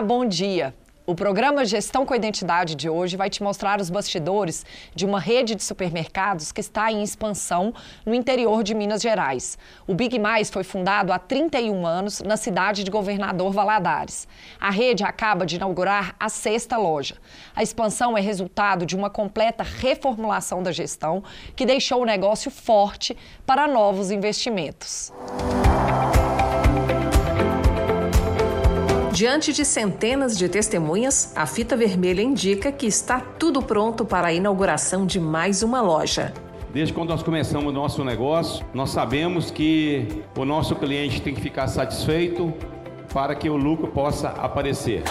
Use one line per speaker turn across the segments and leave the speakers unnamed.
Olá, bom dia. O programa Gestão com Identidade de hoje vai te mostrar os bastidores de uma rede de supermercados que está em expansão no interior de Minas Gerais. O Big Mais foi fundado há 31 anos na cidade de Governador Valadares. A rede acaba de inaugurar a sexta loja. A expansão é resultado de uma completa reformulação da gestão que deixou o negócio forte para novos investimentos.
Diante de centenas de testemunhas, a fita vermelha indica que está tudo pronto para a inauguração de mais uma loja.
Desde quando nós começamos o nosso negócio, nós sabemos que o nosso cliente tem que ficar satisfeito para que o lucro possa aparecer.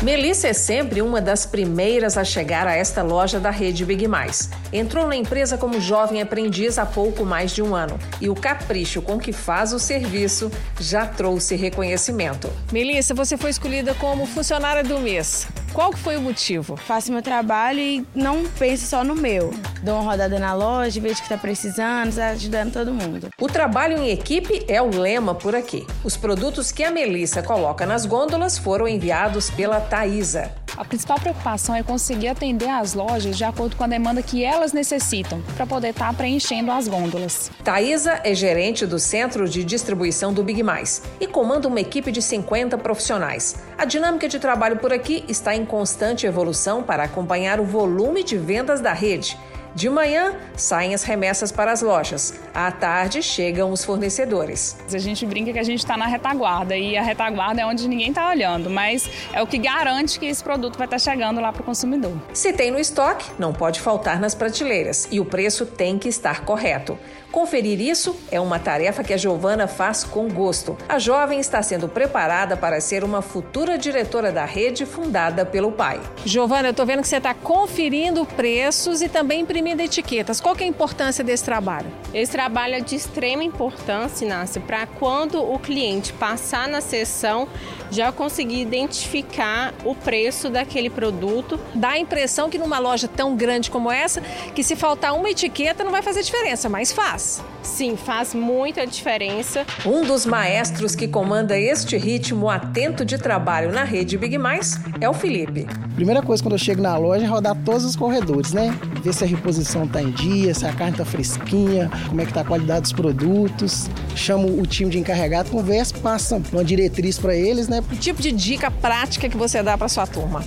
Melissa é sempre uma das primeiras a chegar a esta loja da rede Big Mais. Entrou na empresa como jovem aprendiz há pouco mais de um ano e o capricho com que faz o serviço já trouxe reconhecimento.
Melissa, você foi escolhida como funcionária do mês. Qual que foi o motivo?
Faço meu trabalho e não penso só no meu. Dou uma rodada na loja, vejo que está precisando, está ajudando todo mundo.
O trabalho em equipe é o lema por aqui. Os produtos que a Melissa coloca nas gôndolas foram enviados pela Thaisa.
A principal preocupação é conseguir atender as lojas de acordo com a demanda que elas necessitam, para poder estar tá preenchendo as gôndolas.
Thaisa é gerente do Centro de Distribuição do Big Mais e comanda uma equipe de 50 profissionais. A dinâmica de trabalho por aqui está em constante evolução para acompanhar o volume de vendas da rede. De manhã, saem as remessas para as lojas. À tarde, chegam os fornecedores.
A gente brinca que a gente está na retaguarda e a retaguarda é onde ninguém está olhando, mas é o que garante que esse produto vai estar tá chegando lá para o consumidor.
Se tem no estoque, não pode faltar nas prateleiras e o preço tem que estar correto. Conferir isso é uma tarefa que a Giovana faz com gosto. A jovem está sendo preparada para ser uma futura diretora da rede fundada pelo pai.
Giovana, eu estou vendo que você está conferindo preços e também imprimindo etiquetas. Qual é a importância desse trabalho?
Esse trabalho é de extrema importância, Inácia, para quando o cliente passar na sessão já conseguir identificar o preço daquele produto.
Dá a impressão que numa loja tão grande como essa, que se faltar uma etiqueta não vai fazer diferença, mas faz.
Sim, faz muita diferença.
Um dos maestros que comanda este ritmo atento de trabalho na rede Big Mais é o Felipe.
Primeira coisa quando eu chego na loja é rodar todos os corredores, né? Ver se a reposição está em dia, se a carne está fresquinha, como é que está a qualidade dos produtos. Chamo o time de encarregado, conversa, passa uma diretriz para eles, né?
Que tipo de dica prática que você dá para sua turma?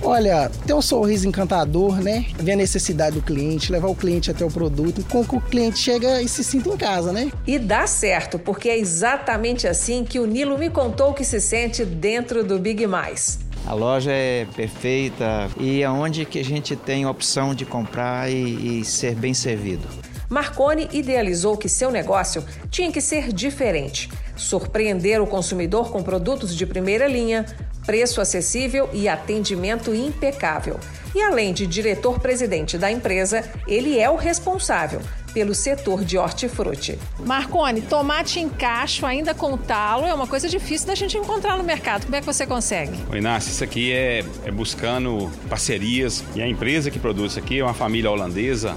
Olha, ter um sorriso encantador, né? Ver a necessidade do cliente, levar o cliente até o produto, com que o cliente chega e se sinta em casa, né?
E dá certo, porque é exatamente assim que o Nilo me contou que se sente dentro do Big Mais.
A loja é perfeita e é onde que a gente tem a opção de comprar e, e ser bem servido.
Marconi idealizou que seu negócio tinha que ser diferente, surpreender o consumidor com produtos de primeira linha, preço acessível e atendimento impecável. E além de diretor-presidente da empresa, ele é o responsável pelo setor de hortifruti.
Marconi, tomate em cacho, ainda com talo, é uma coisa difícil da gente encontrar no mercado. Como é que você consegue?
Oi, Inácio, isso aqui é, é buscando parcerias. E a empresa que produz isso aqui é uma família holandesa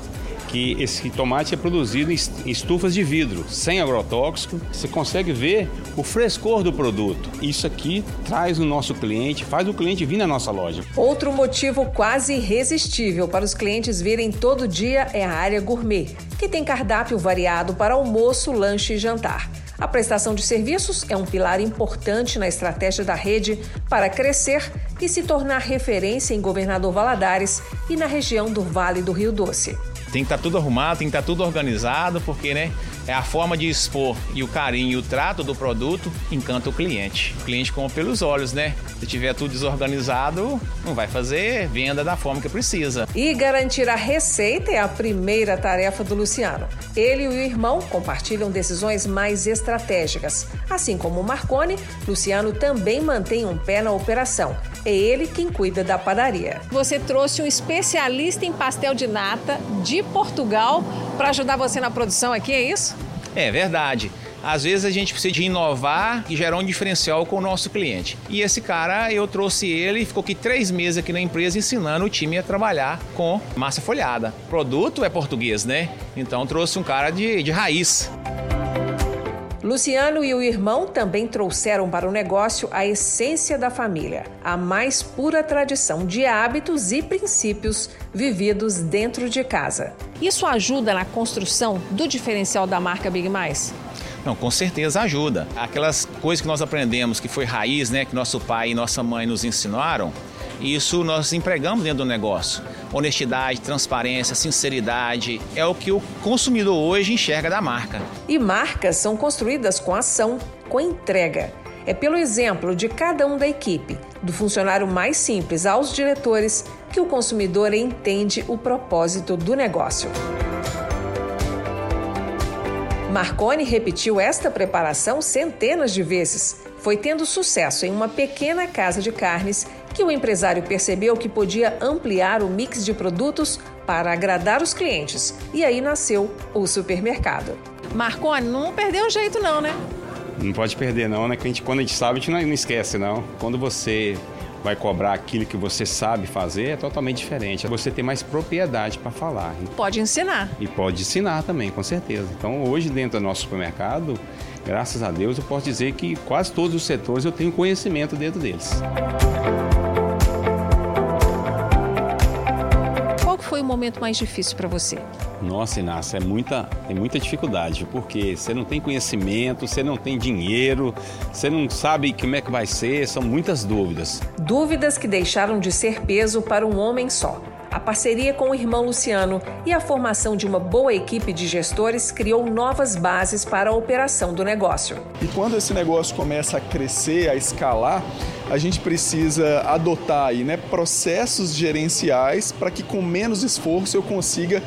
que esse tomate é produzido em estufas de vidro, sem agrotóxico. Você consegue ver o frescor do produto. Isso aqui traz o nosso cliente, faz o cliente vir na nossa loja.
Outro motivo quase irresistível para os clientes virem todo dia é a área gourmet, que tem cardápio variado para almoço, lanche e jantar. A prestação de serviços é um pilar importante na estratégia da rede para crescer e se tornar referência em Governador Valadares e na região do Vale do Rio Doce.
Tem que estar tá tudo arrumado, tem que estar tá tudo organizado, porque, né? É a forma de expor e o carinho e o trato do produto encanta o cliente. O cliente compra pelos olhos, né? Se tiver tudo desorganizado, não vai fazer venda da forma que precisa.
E garantir a receita é a primeira tarefa do Luciano. Ele e o irmão compartilham decisões mais estratégicas. Assim como o Marconi, Luciano também mantém um pé na operação. É ele quem cuida da padaria.
Você trouxe um especialista em pastel de nata de Portugal para ajudar você na produção aqui, é isso?
É verdade. Às vezes a gente precisa de inovar e gerar um diferencial com o nosso cliente. E esse cara, eu trouxe ele, ficou aqui três meses aqui na empresa ensinando o time a trabalhar com massa folhada. O produto é português, né? Então trouxe um cara de, de raiz.
Luciano e o irmão também trouxeram para o negócio a essência da família, a mais pura tradição de hábitos e princípios vividos dentro de casa.
Isso ajuda na construção do diferencial da marca Big Mais?
Não, com certeza ajuda. Aquelas coisas que nós aprendemos que foi raiz, né, que nosso pai e nossa mãe nos ensinaram, isso nós empregamos dentro do negócio. Honestidade, transparência, sinceridade é o que o consumidor hoje enxerga da marca.
E marcas são construídas com ação, com entrega. É pelo exemplo de cada um da equipe, do funcionário mais simples aos diretores, que o consumidor entende o propósito do negócio. Marconi repetiu esta preparação centenas de vezes. Foi tendo sucesso em uma pequena casa de carnes que o empresário percebeu que podia ampliar o mix de produtos para agradar os clientes. E aí nasceu o supermercado.
Marconi, não perdeu o jeito não, né?
Não pode perder não, né? Que a gente, quando a gente sabe, a gente não, não esquece não. Quando você vai cobrar aquilo que você sabe fazer é totalmente diferente. Você tem mais propriedade para falar.
Pode ensinar.
E pode ensinar também, com certeza. Então, hoje, dentro do nosso supermercado, graças a Deus, eu posso dizer que quase todos os setores eu tenho conhecimento dentro deles.
foi o momento mais difícil para você?
Nossa, Inácio, é muita, tem muita dificuldade, porque você não tem conhecimento, você não tem dinheiro, você não sabe como é que vai ser, são muitas dúvidas.
Dúvidas que deixaram de ser peso para um homem só. A parceria com o irmão Luciano e a formação de uma boa equipe de gestores criou novas bases para a operação do negócio.
E quando esse negócio começa a crescer, a escalar, a gente precisa adotar aí, né, processos gerenciais para que com menos esforço eu consiga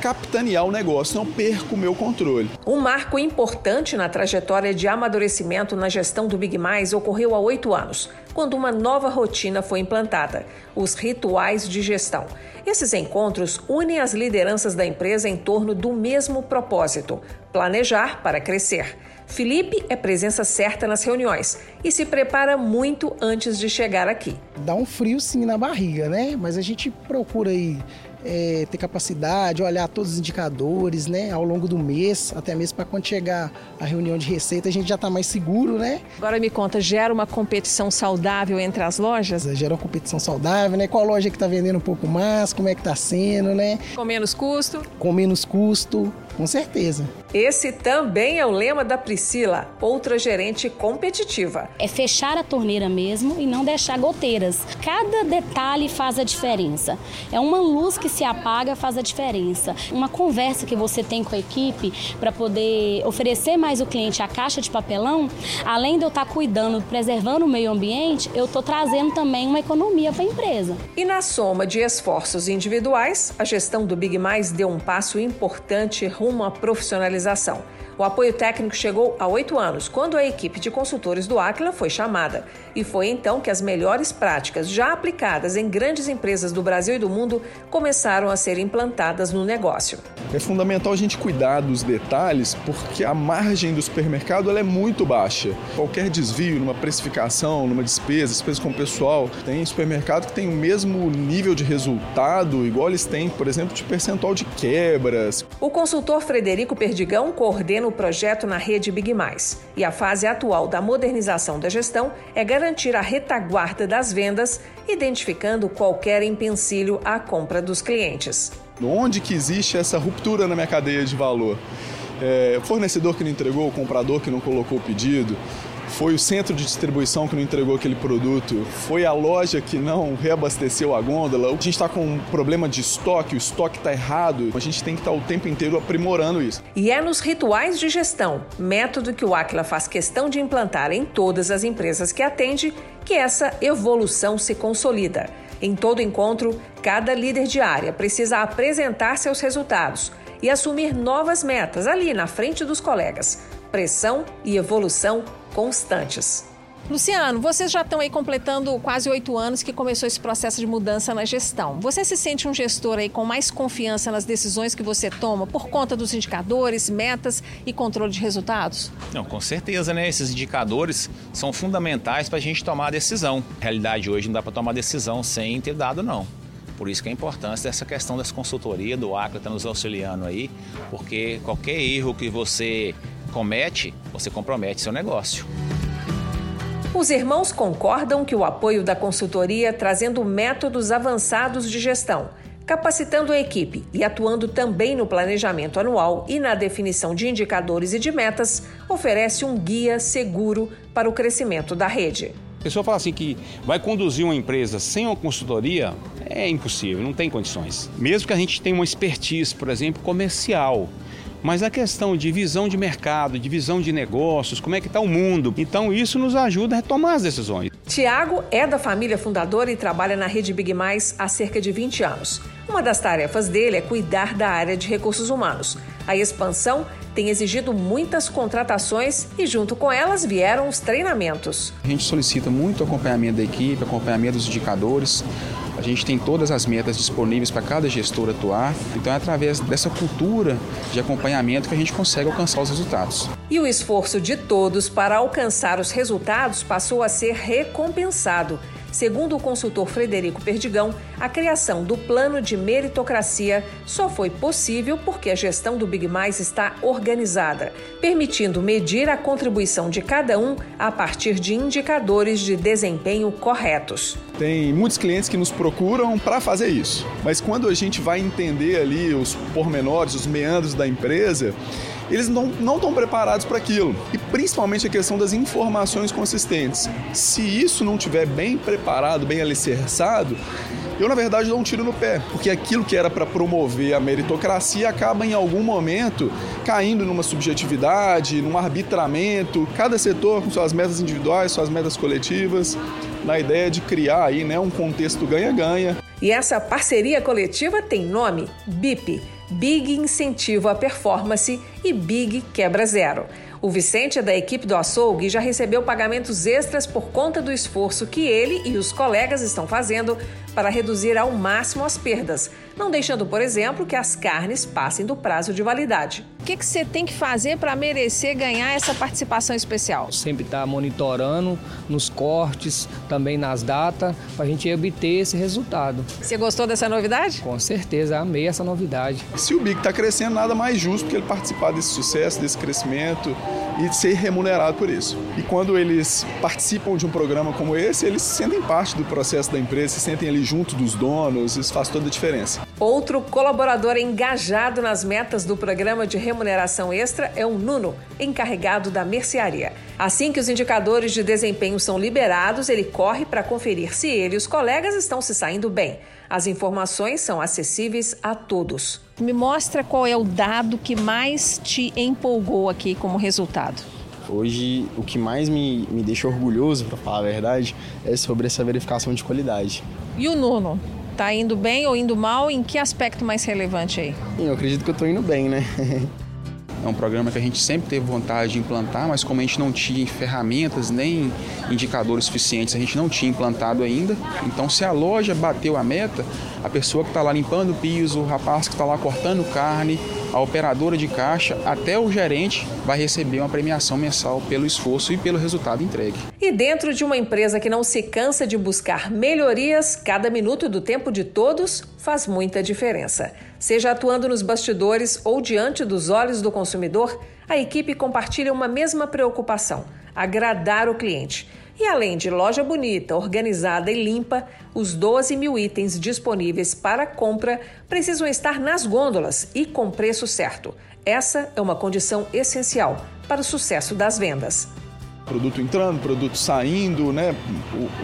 capitanear o negócio, não perco o meu controle.
Um marco importante na trajetória de amadurecimento na gestão do Big Mais ocorreu há oito anos, quando uma nova rotina foi implantada: os rituais de gestão. Esses encontros unem as lideranças da empresa em torno do mesmo propósito: planejar para crescer. Felipe é presença certa nas reuniões e se prepara muito antes de chegar aqui.
Dá um frio sim na barriga, né? Mas a gente procura aí é, ter capacidade, olhar todos os indicadores, né, ao longo do mês, até mesmo para quando chegar a reunião de receita a gente já está mais seguro, né?
Agora me conta, gera uma competição saudável entre as lojas?
Gera uma competição saudável, né? Qual loja que está vendendo um pouco mais, como é que está sendo, né?
Com menos custo?
Com menos custo, com certeza.
Esse também é o lema da Priscila, outra gerente competitiva.
É fechar a torneira mesmo e não deixar goteiras. Cada detalhe faz a diferença. É uma luz que se apaga faz a diferença. Uma conversa que você tem com a equipe para poder oferecer mais o cliente a caixa de papelão, além de eu estar tá cuidando, preservando o meio ambiente, eu estou trazendo também uma economia para a empresa.
E na soma de esforços individuais, a gestão do Big Mais deu um passo importante rumo à profissionalização valorização. O apoio técnico chegou há oito anos, quando a equipe de consultores do Aquila foi chamada. E foi então que as melhores práticas já aplicadas em grandes empresas do Brasil e do mundo começaram a ser implantadas no negócio.
É fundamental a gente cuidar dos detalhes, porque a margem do supermercado ela é muito baixa. Qualquer desvio numa precificação, numa despesa, despesa com o pessoal, tem supermercado que tem o mesmo nível de resultado, igual eles têm, por exemplo, de percentual de quebras.
O consultor Frederico Perdigão coordena o projeto na rede Big Mais. E a fase atual da modernização da gestão é garantir a retaguarda das vendas, identificando qualquer empecilho à compra dos clientes.
Onde que existe essa ruptura na minha cadeia de valor? É, fornecedor que não entregou, comprador que não colocou o pedido, foi o centro de distribuição que não entregou aquele produto, foi a loja que não reabasteceu a gôndola. A gente está com um problema de estoque, o estoque está errado, a gente tem que estar tá o tempo inteiro aprimorando isso.
E é nos rituais de gestão, método que o Aquila faz questão de implantar em todas as empresas que atende, que essa evolução se consolida. Em todo encontro, cada líder de área precisa apresentar seus resultados e assumir novas metas ali na frente dos colegas. Pressão e evolução constantes.
Luciano, vocês já estão aí completando quase oito anos que começou esse processo de mudança na gestão. Você se sente um gestor aí com mais confiança nas decisões que você toma por conta dos indicadores, metas e controle de resultados?
Não, com certeza, né? Esses indicadores são fundamentais para a gente tomar a decisão. Na realidade, hoje não dá para tomar decisão sem ter dado, não. Por isso que a importância dessa questão das consultorias, do ACLA está nos auxiliando aí, porque qualquer erro que você comete, você compromete seu negócio.
Os irmãos concordam que o apoio da consultoria trazendo métodos avançados de gestão, capacitando a equipe e atuando também no planejamento anual e na definição de indicadores e de metas, oferece um guia seguro para o crescimento da rede.
A pessoa fala assim que vai conduzir uma empresa sem uma consultoria, é impossível, não tem condições. Mesmo que a gente tenha uma expertise, por exemplo, comercial, mas a questão de visão de mercado, de visão de negócios, como é que está o mundo. Então isso nos ajuda a retomar as decisões.
Tiago é da família fundadora e trabalha na Rede Big Mais há cerca de 20 anos. Uma das tarefas dele é cuidar da área de recursos humanos. A expansão tem exigido muitas contratações e, junto com elas, vieram os treinamentos.
A gente solicita muito acompanhamento da equipe, acompanhamento dos indicadores. A gente tem todas as metas disponíveis para cada gestor atuar. Então é através dessa cultura de acompanhamento que a gente consegue alcançar os resultados.
E o esforço de todos para alcançar os resultados passou a ser recompensado. Segundo o consultor Frederico Perdigão, a criação do plano de meritocracia só foi possível porque a gestão do Big Mais está organizada, permitindo medir a contribuição de cada um a partir de indicadores de desempenho corretos.
Tem muitos clientes que nos procuram para fazer isso, mas quando a gente vai entender ali os pormenores, os meandros da empresa, eles não estão preparados para aquilo. E principalmente a questão das informações consistentes. Se isso não tiver bem preparado, bem alicerçado, eu na verdade dou um tiro no pé, porque aquilo que era para promover a meritocracia acaba em algum momento caindo numa subjetividade, num arbitramento, cada setor com suas metas individuais, suas metas coletivas, na ideia de criar aí, né, um contexto ganha-ganha.
E essa parceria coletiva tem nome BIP Big Incentivo à Performance e Big Quebra Zero. O Vicente é da equipe do açougue e já recebeu pagamentos extras por conta do esforço que ele e os colegas estão fazendo para reduzir ao máximo as perdas, não deixando, por exemplo, que as carnes passem do prazo de validade.
O que, que você tem que fazer para merecer ganhar essa participação especial?
Sempre estar tá monitorando nos cortes, também nas datas, para a gente obter esse resultado.
Você gostou dessa novidade?
Com certeza, amei essa novidade.
Se o Big está crescendo, nada mais justo que ele participar desse sucesso, desse crescimento e ser remunerado por isso. E quando eles participam de um programa como esse, eles se sentem parte do processo da empresa, se sentem ali junto dos donos, isso faz toda a diferença.
Outro colaborador engajado nas metas do programa de remuneração extra é o Nuno, encarregado da mercearia. Assim que os indicadores de desempenho são liberados, ele corre para conferir se ele e os colegas estão se saindo bem. As informações são acessíveis a todos.
Me mostra qual é o dado que mais te empolgou aqui como resultado.
Hoje, o que mais me, me deixa orgulhoso, para falar a verdade, é sobre essa verificação de qualidade.
E o Nuno? Tá indo bem ou indo mal? Em que aspecto mais relevante aí?
Eu acredito que eu tô indo bem, né? É um programa que a gente sempre teve vontade de implantar, mas como a gente não tinha ferramentas nem indicadores suficientes, a gente não tinha implantado ainda. Então, se a loja bateu a meta, a pessoa que está lá limpando o piso, o rapaz que está lá cortando carne, a operadora de caixa, até o gerente vai receber uma premiação mensal pelo esforço e pelo resultado entregue.
E dentro de uma empresa que não se cansa de buscar melhorias, cada minuto do tempo de todos faz muita diferença. Seja atuando nos bastidores ou diante dos olhos do consumidor, a equipe compartilha uma mesma preocupação: agradar o cliente. E além de loja bonita, organizada e limpa, os 12 mil itens disponíveis para compra precisam estar nas gôndolas e com preço certo. Essa é uma condição essencial para o sucesso das vendas
produto entrando, produto saindo, né?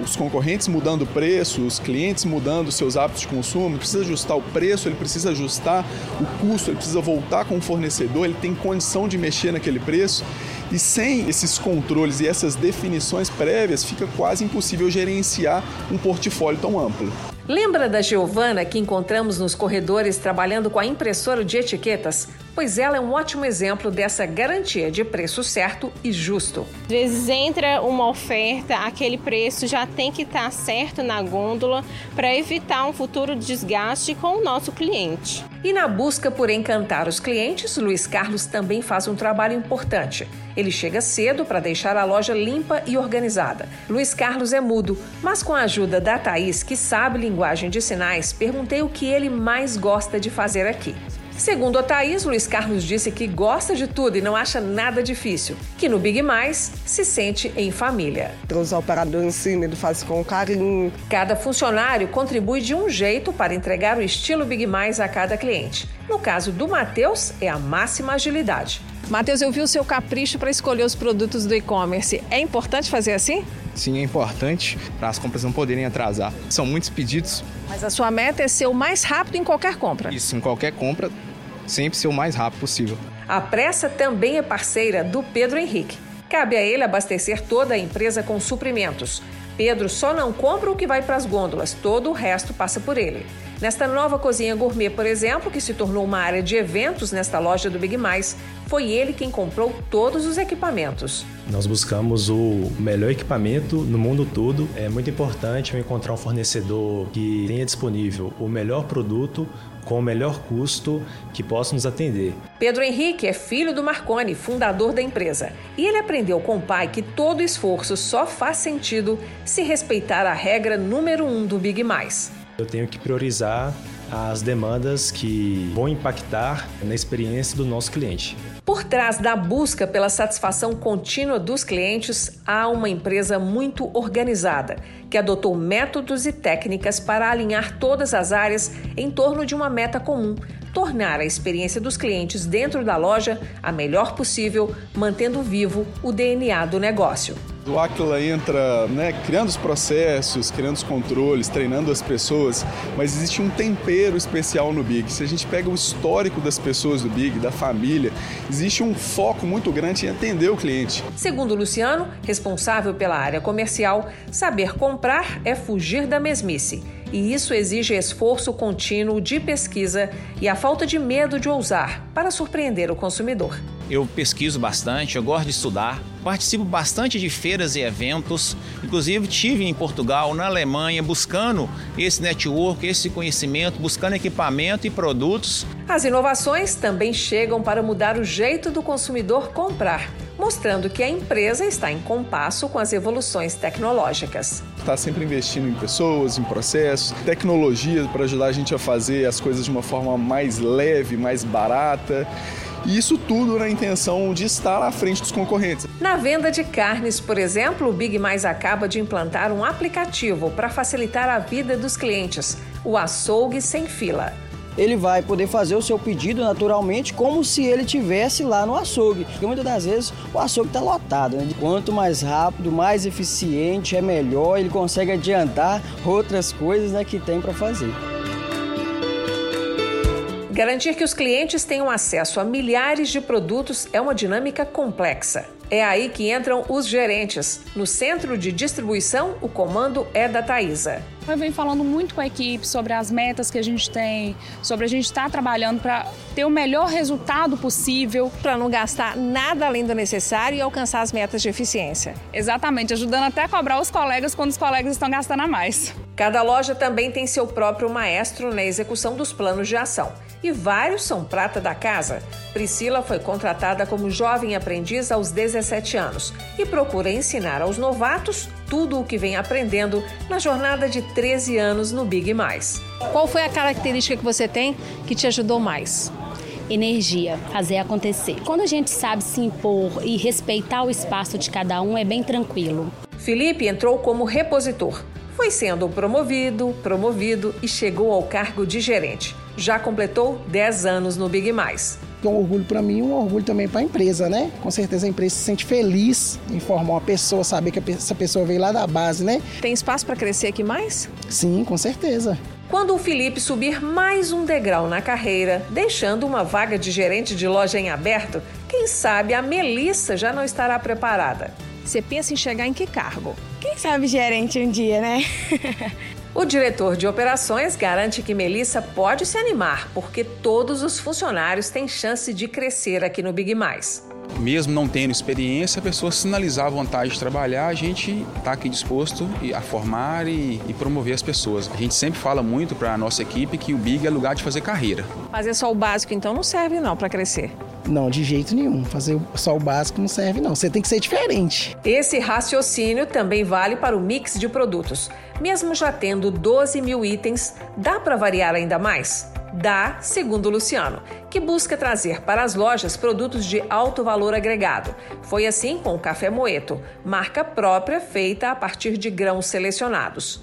os concorrentes mudando o preço, os clientes mudando seus hábitos de consumo, ele precisa ajustar o preço, ele precisa ajustar o custo, ele precisa voltar com o fornecedor, ele tem condição de mexer naquele preço. E sem esses controles e essas definições prévias, fica quase impossível gerenciar um portfólio tão amplo.
Lembra da Giovana que encontramos nos corredores trabalhando com a impressora de etiquetas? Pois ela é um ótimo exemplo dessa garantia de preço certo e justo.
Às vezes entra uma oferta, aquele preço já tem que estar certo na gôndola para evitar um futuro desgaste com o nosso cliente.
E na busca por encantar os clientes, Luiz Carlos também faz um trabalho importante. Ele chega cedo para deixar a loja limpa e organizada. Luiz Carlos é mudo, mas com a ajuda da Thaís, que sabe linguagem de sinais, perguntei o que ele mais gosta de fazer aqui. Segundo a Thaís, Luiz Carlos disse que gosta de tudo e não acha nada difícil, que no Big Mais se sente em família.
Os operadores cima, ele faz com carinho.
Cada funcionário contribui de um jeito para entregar o estilo Big Mais a cada cliente. No caso do Matheus, é a máxima agilidade.
Matheus, eu vi o seu capricho para escolher os produtos do e-commerce. É importante fazer assim?
Sim, é importante para as compras não poderem atrasar. São muitos pedidos.
Mas a sua meta é ser o mais rápido em qualquer compra.
Isso, em qualquer compra, sempre ser o mais rápido possível.
A Pressa também é parceira do Pedro Henrique. Cabe a ele abastecer toda a empresa com suprimentos. Pedro só não compra o que vai para as gôndolas, todo o resto passa por ele. Nesta nova cozinha gourmet, por exemplo, que se tornou uma área de eventos nesta loja do Big Mais, foi ele quem comprou todos os equipamentos.
Nós buscamos o melhor equipamento no mundo todo. É muito importante encontrar um fornecedor que tenha disponível o melhor produto com o melhor custo que possa nos atender.
Pedro Henrique é filho do Marconi, fundador da empresa. E ele aprendeu com o pai que todo esforço só faz sentido se respeitar a regra número um do Big Mais.
Eu tenho que priorizar as demandas que vão impactar na experiência do nosso cliente.
Por trás da busca pela satisfação contínua dos clientes, há uma empresa muito organizada, que adotou métodos e técnicas para alinhar todas as áreas em torno de uma meta comum: tornar a experiência dos clientes dentro da loja a melhor possível, mantendo vivo o DNA do negócio.
O Aquila entra né, criando os processos, criando os controles, treinando as pessoas, mas existe um tempero especial no Big. Se a gente pega o histórico das pessoas do Big, da família, existe um foco muito grande em atender o cliente.
Segundo Luciano, responsável pela área comercial, saber comprar é fugir da mesmice. E isso exige esforço contínuo de pesquisa e a falta de medo de ousar para surpreender o consumidor.
Eu pesquiso bastante, eu gosto de estudar, participo bastante de feiras e eventos. Inclusive, tive em Portugal, na Alemanha, buscando esse network, esse conhecimento, buscando equipamento e produtos.
As inovações também chegam para mudar o jeito do consumidor comprar, mostrando que a empresa está em compasso com as evoluções tecnológicas.
Está sempre investindo em pessoas, em processos, tecnologia para ajudar a gente a fazer as coisas de uma forma mais leve, mais barata. E isso tudo na intenção de estar à frente dos concorrentes.
Na venda de carnes, por exemplo, o Big Mais acaba de implantar um aplicativo para facilitar a vida dos clientes, o Açougue Sem Fila
ele vai poder fazer o seu pedido naturalmente, como se ele tivesse lá no açougue. Porque muitas das vezes o açougue está lotado. Né? Quanto mais rápido, mais eficiente, é melhor. Ele consegue adiantar outras coisas né, que tem para fazer.
Garantir que os clientes tenham acesso a milhares de produtos é uma dinâmica complexa. É aí que entram os gerentes. No centro de distribuição, o comando é da Thaisa.
Eu venho falando muito com a equipe sobre as metas que a gente tem, sobre a gente estar tá trabalhando para ter o melhor resultado possível.
Para não gastar nada além do necessário e alcançar as metas de eficiência.
Exatamente, ajudando até a cobrar os colegas quando os colegas estão gastando a mais.
Cada loja também tem seu próprio maestro na execução dos planos de ação e vários são prata da casa. Priscila foi contratada como jovem aprendiz aos 17 anos e procura ensinar aos novatos tudo o que vem aprendendo na jornada de 13 anos no Big Mais.
Qual foi a característica que você tem que te ajudou mais?
energia, fazer acontecer. Quando a gente sabe se impor e respeitar o espaço de cada um, é bem tranquilo.
Felipe entrou como repositor. Foi sendo promovido, promovido e chegou ao cargo de gerente já completou 10 anos no Big Mais.
É um orgulho para mim e um orgulho também para a empresa, né? Com certeza a empresa se sente feliz em formar uma pessoa, saber que essa pessoa veio lá da base, né?
Tem espaço para crescer aqui mais?
Sim, com certeza.
Quando o Felipe subir mais um degrau na carreira, deixando uma vaga de gerente de loja em aberto, quem sabe a Melissa já não estará preparada.
Você pensa em chegar em que cargo?
Quem sabe gerente um dia, né?
O diretor de operações garante que Melissa pode se animar, porque todos os funcionários têm chance de crescer aqui no Big Mais.
Mesmo não tendo experiência, a pessoa sinalizar a vontade de trabalhar, a gente está aqui disposto a formar e, e, promover as pessoas. A gente sempre fala muito para a nossa equipe que o Big é lugar de fazer carreira.
Fazer só o básico então não serve não para crescer.
Não, de jeito nenhum. Fazer só o básico não serve, não. Você tem que ser diferente.
Esse raciocínio também vale para o mix de produtos. Mesmo já tendo 12 mil itens, dá para variar ainda mais? Dá, segundo Luciano, que busca trazer para as lojas produtos de alto valor agregado. Foi assim com o Café Moeto, marca própria feita a partir de grãos selecionados.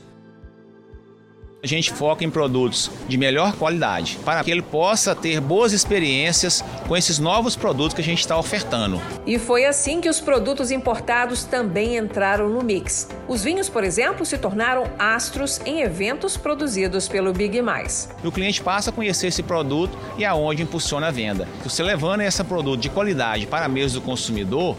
A gente foca em produtos de melhor qualidade, para que ele possa ter boas experiências com esses novos produtos que a gente está ofertando.
E foi assim que os produtos importados também entraram no mix. Os vinhos, por exemplo, se tornaram astros em eventos produzidos pelo Big Mais.
E o cliente passa a conhecer esse produto e aonde impulsiona a venda. Você levando esse produto de qualidade para a mesa do consumidor,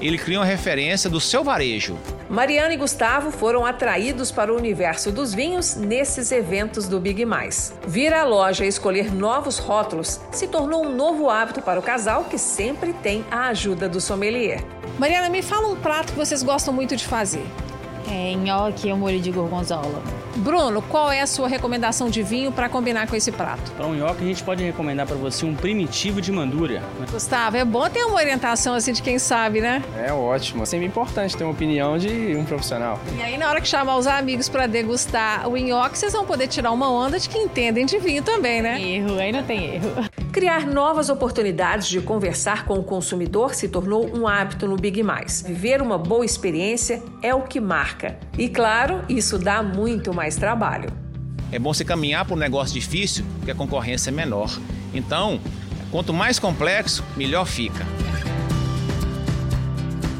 ele cria uma referência do seu varejo.
Mariana e Gustavo foram atraídos para o universo dos vinhos nesses eventos do Big Mais. Vir à loja e escolher novos rótulos se tornou um novo hábito para o casal que sempre tem a ajuda do sommelier.
Mariana, me fala um prato que vocês gostam muito de fazer.
É, nhoque ou molho de gorgonzola.
Bruno, qual é a sua recomendação de vinho para combinar com esse prato?
Para um nhoque, a gente pode recomendar para você um primitivo de mandúria.
Gustavo, é bom ter uma orientação assim de quem sabe, né?
É ótimo. É sempre importante ter uma opinião de um profissional.
E aí, na hora que chamar os amigos para degustar o nhoque, vocês vão poder tirar uma onda de que entendem de vinho também, né?
Erro, aí não tem erro.
Criar novas oportunidades de conversar com o consumidor se tornou um hábito no Big Mais. Viver uma boa experiência é o que marca. E claro, isso dá muito mais trabalho.
É bom você caminhar para um negócio difícil, porque a concorrência é menor. Então, quanto mais complexo, melhor fica.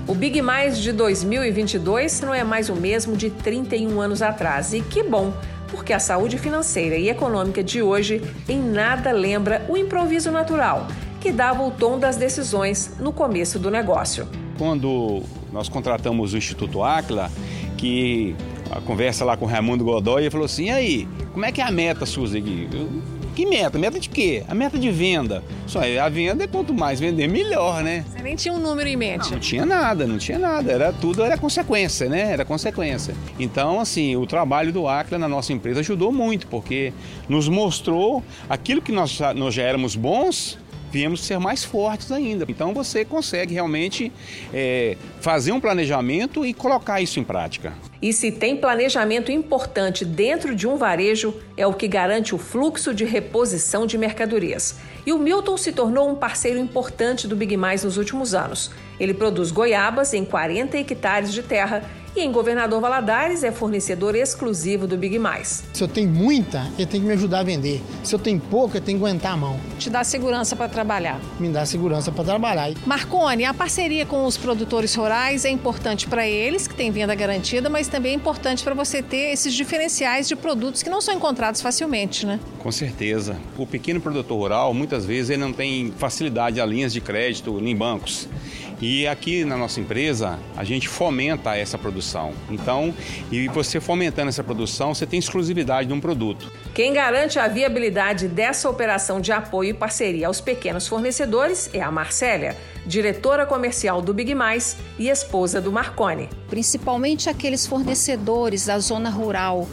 O Big Mais de 2022 não é mais o mesmo de 31 anos atrás. E que bom! Porque a saúde financeira e econômica de hoje em nada lembra o improviso natural, que dava o tom das decisões no começo do negócio.
Quando nós contratamos o Instituto Aquila, que a conversa lá com o Raimundo Godoy, ele falou assim: e aí, como é que é a meta, Suzy? Que meta? Meta de quê? A meta de venda. Só a venda é quanto mais vender, melhor, né?
Você nem tinha um número em mente.
Não, não tinha nada, não tinha nada. Era tudo, era consequência, né? Era consequência. Então, assim, o trabalho do Acla na nossa empresa ajudou muito, porque nos mostrou aquilo que nós, nós já éramos bons, viemos ser mais fortes ainda. Então você consegue realmente é, fazer um planejamento e colocar isso em prática.
E se tem planejamento importante dentro de um varejo, é o que garante o fluxo de reposição de mercadorias. E o Milton se tornou um parceiro importante do Big Mais nos últimos anos. Ele produz goiabas em 40 hectares de terra e em Governador Valadares é fornecedor exclusivo do Big Mais.
Se eu tenho muita, ele tem que me ajudar a vender. Se eu tenho pouca, eu tenho que aguentar a mão.
Te dá segurança para trabalhar.
Me dá segurança para trabalhar.
Marcone, a parceria com os produtores rurais é importante para eles, que têm venda garantida, mas também é importante para você ter esses diferenciais de produtos que não são encontrados facilmente, né?
Com certeza. O pequeno produtor rural, muitas vezes, ele não tem facilidade a linhas de crédito em bancos. E aqui na nossa empresa, a gente fomenta essa produção. Então, e você fomentando essa produção, você tem exclusividade de um produto.
Quem garante a viabilidade dessa operação de apoio e parceria aos pequenos fornecedores é a Marcélia, diretora comercial do Big Mais e esposa do Marconi.
Principalmente aqueles fornecedores da zona rural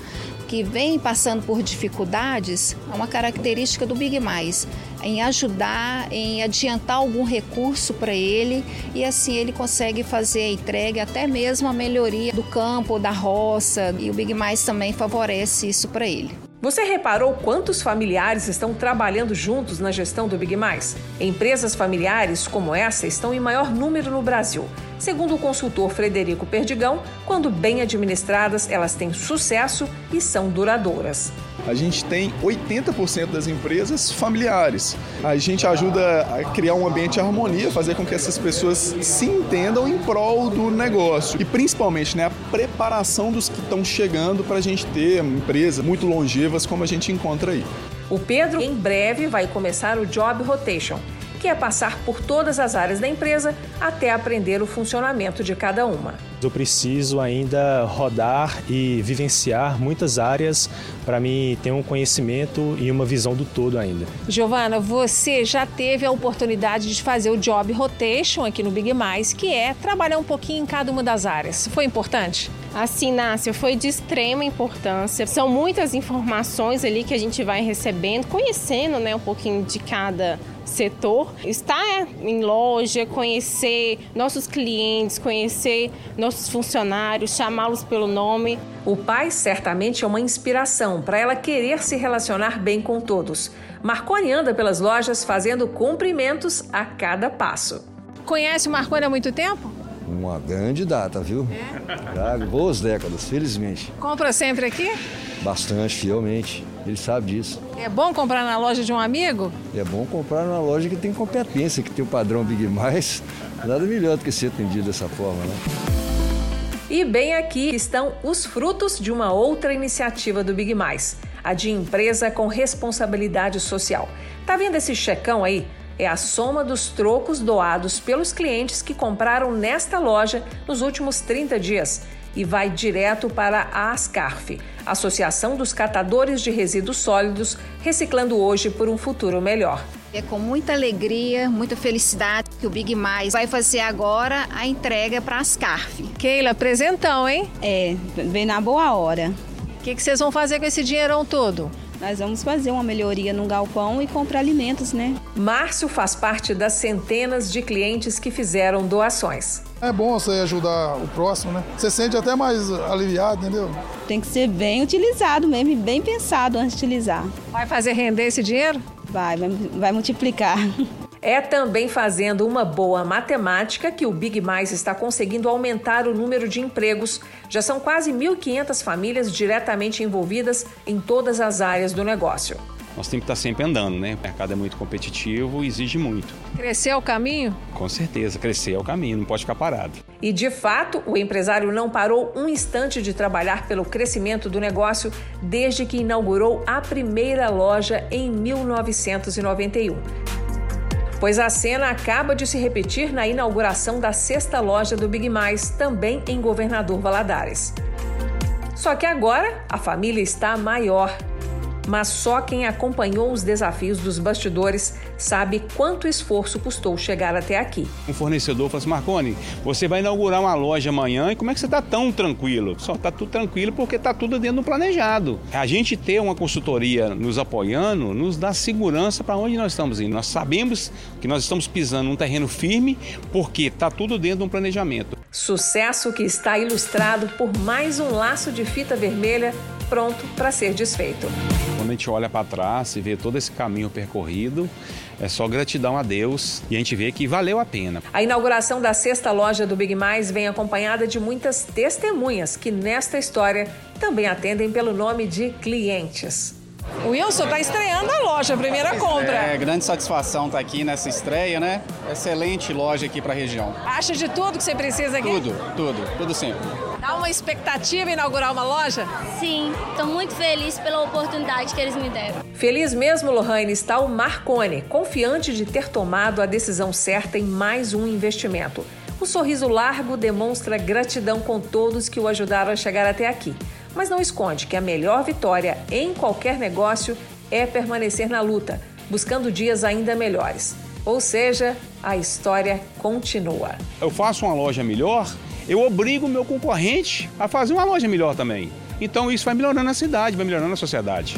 que vem passando por dificuldades, é uma característica do Big Mais, em ajudar, em adiantar algum recurso para ele e assim ele consegue fazer a entrega, até mesmo a melhoria do campo, da roça, e o Big Mais também favorece isso para ele.
Você reparou quantos familiares estão trabalhando juntos na gestão do Big Mais? Empresas familiares como essa estão em maior número no Brasil. Segundo o consultor Frederico Perdigão, quando bem administradas, elas têm sucesso e são duradouras.
A gente tem 80% das empresas familiares. A gente ajuda a criar um ambiente de harmonia, fazer com que essas pessoas se entendam em prol do negócio. E principalmente né, a preparação dos que estão chegando para a gente ter empresas muito longevas como a gente encontra aí.
O Pedro, em breve, vai começar o Job Rotation que é passar por todas as áreas da empresa até aprender o funcionamento de cada uma.
Eu preciso ainda rodar e vivenciar muitas áreas para mim ter um conhecimento e uma visão do todo ainda.
Giovana, você já teve a oportunidade de fazer o Job Rotation aqui no Big Mais, que é trabalhar um pouquinho em cada uma das áreas. Foi importante?
Assim, Nácia, foi de extrema importância. São muitas informações ali que a gente vai recebendo, conhecendo né, um pouquinho de cada setor. Estar em loja, conhecer nossos clientes, conhecer nossos os funcionários, chamá-los pelo nome.
O pai certamente é uma inspiração para ela querer se relacionar bem com todos. Marconi anda pelas lojas fazendo cumprimentos a cada passo.
Conhece o Marconi há muito tempo?
Uma grande data, viu? É? Já boas décadas, felizmente.
Compra sempre aqui?
Bastante, fielmente. Ele sabe disso.
É bom comprar na loja de um amigo?
É bom comprar na loja que tem competência, que tem o padrão Big Mais. Nada melhor do que ser atendido dessa forma, né?
E bem aqui estão os frutos de uma outra iniciativa do Big Mais, a de empresa com responsabilidade social. Tá vendo esse checão aí? É a soma dos trocos doados pelos clientes que compraram nesta loja nos últimos 30 dias e vai direto para a Ascarf, Associação dos Catadores de Resíduos Sólidos, reciclando hoje por um futuro melhor.
É com muita alegria, muita felicidade que o Big Mais vai fazer agora a entrega para as Ascarf.
Keila, presentão, hein?
É, vem na boa hora.
O que, que vocês vão fazer com esse dinheirão todo?
Nós vamos fazer uma melhoria no galpão e comprar alimentos, né?
Márcio faz parte das centenas de clientes que fizeram doações.
É bom você ajudar o próximo, né? Você sente até mais aliviado, entendeu?
Tem que ser bem utilizado mesmo e bem pensado antes de utilizar.
Vai fazer render esse dinheiro?
Vai, vai, vai multiplicar.
É também fazendo uma boa matemática que o Big Mais está conseguindo aumentar o número de empregos. Já são quase 1.500 famílias diretamente envolvidas em todas as áreas do negócio.
Nós temos que estar sempre andando, né? O mercado é muito competitivo e exige muito.
Crescer é o caminho?
Com certeza, crescer é o caminho, não pode ficar parado.
E de fato, o empresário não parou um instante de trabalhar pelo crescimento do negócio desde que inaugurou a primeira loja em 1991 pois a cena acaba de se repetir na inauguração da sexta loja do Big Mais, também em Governador Valadares. Só que agora a família está maior mas só quem acompanhou os desafios dos bastidores sabe quanto esforço custou chegar até aqui.
Um fornecedor falou assim: Marconi, você vai inaugurar uma loja amanhã e como é que você está tão tranquilo? Só está tudo tranquilo porque está tudo dentro do planejado. A gente ter uma consultoria nos apoiando nos dá segurança para onde nós estamos indo. Nós sabemos que nós estamos pisando num terreno firme porque está tudo dentro de um planejamento.
Sucesso que está ilustrado por mais um laço de fita vermelha pronto para ser desfeito.
Quando a gente olha para trás e vê todo esse caminho percorrido, é só gratidão a Deus e a gente vê que valeu a pena.
A inauguração da sexta loja do Big Mais vem acompanhada de muitas testemunhas que nesta história também atendem pelo nome de clientes.
O Wilson está estreando a loja, a primeira compra.
É, grande satisfação estar tá aqui nessa estreia, né? Excelente loja aqui para a região.
Acha de tudo que você precisa aqui?
Tudo, tudo, tudo sempre.
Dá uma expectativa em inaugurar uma loja?
Sim, estou muito feliz pela oportunidade que eles me deram.
Feliz mesmo, Lohane, está o Marcone, confiante de ter tomado a decisão certa em mais um investimento. O sorriso largo demonstra gratidão com todos que o ajudaram a chegar até aqui mas não esconde que a melhor vitória em qualquer negócio é permanecer na luta, buscando dias ainda melhores. Ou seja, a história continua.
Eu faço uma loja melhor, eu obrigo o meu concorrente a fazer uma loja melhor também. Então isso vai melhorando a cidade, vai melhorando a sociedade.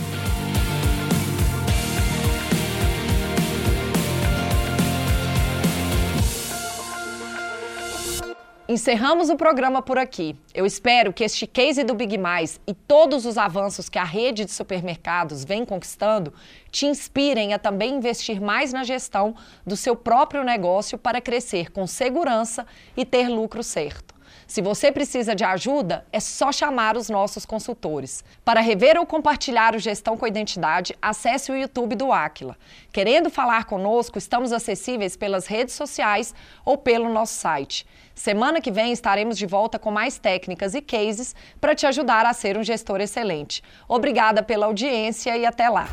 Encerramos o programa por aqui. Eu espero que este case do Big Mais e todos os avanços que a rede de supermercados vem conquistando te inspirem a também investir mais na gestão do seu próprio negócio para crescer com segurança e ter lucro certo. Se você precisa de ajuda, é só chamar os nossos consultores. Para rever ou compartilhar o Gestão com Identidade, acesse o YouTube do Aquila. Querendo falar conosco, estamos acessíveis pelas redes sociais ou pelo nosso site. Semana que vem estaremos de volta com mais técnicas e cases para te ajudar a ser um gestor excelente. Obrigada pela audiência e até lá!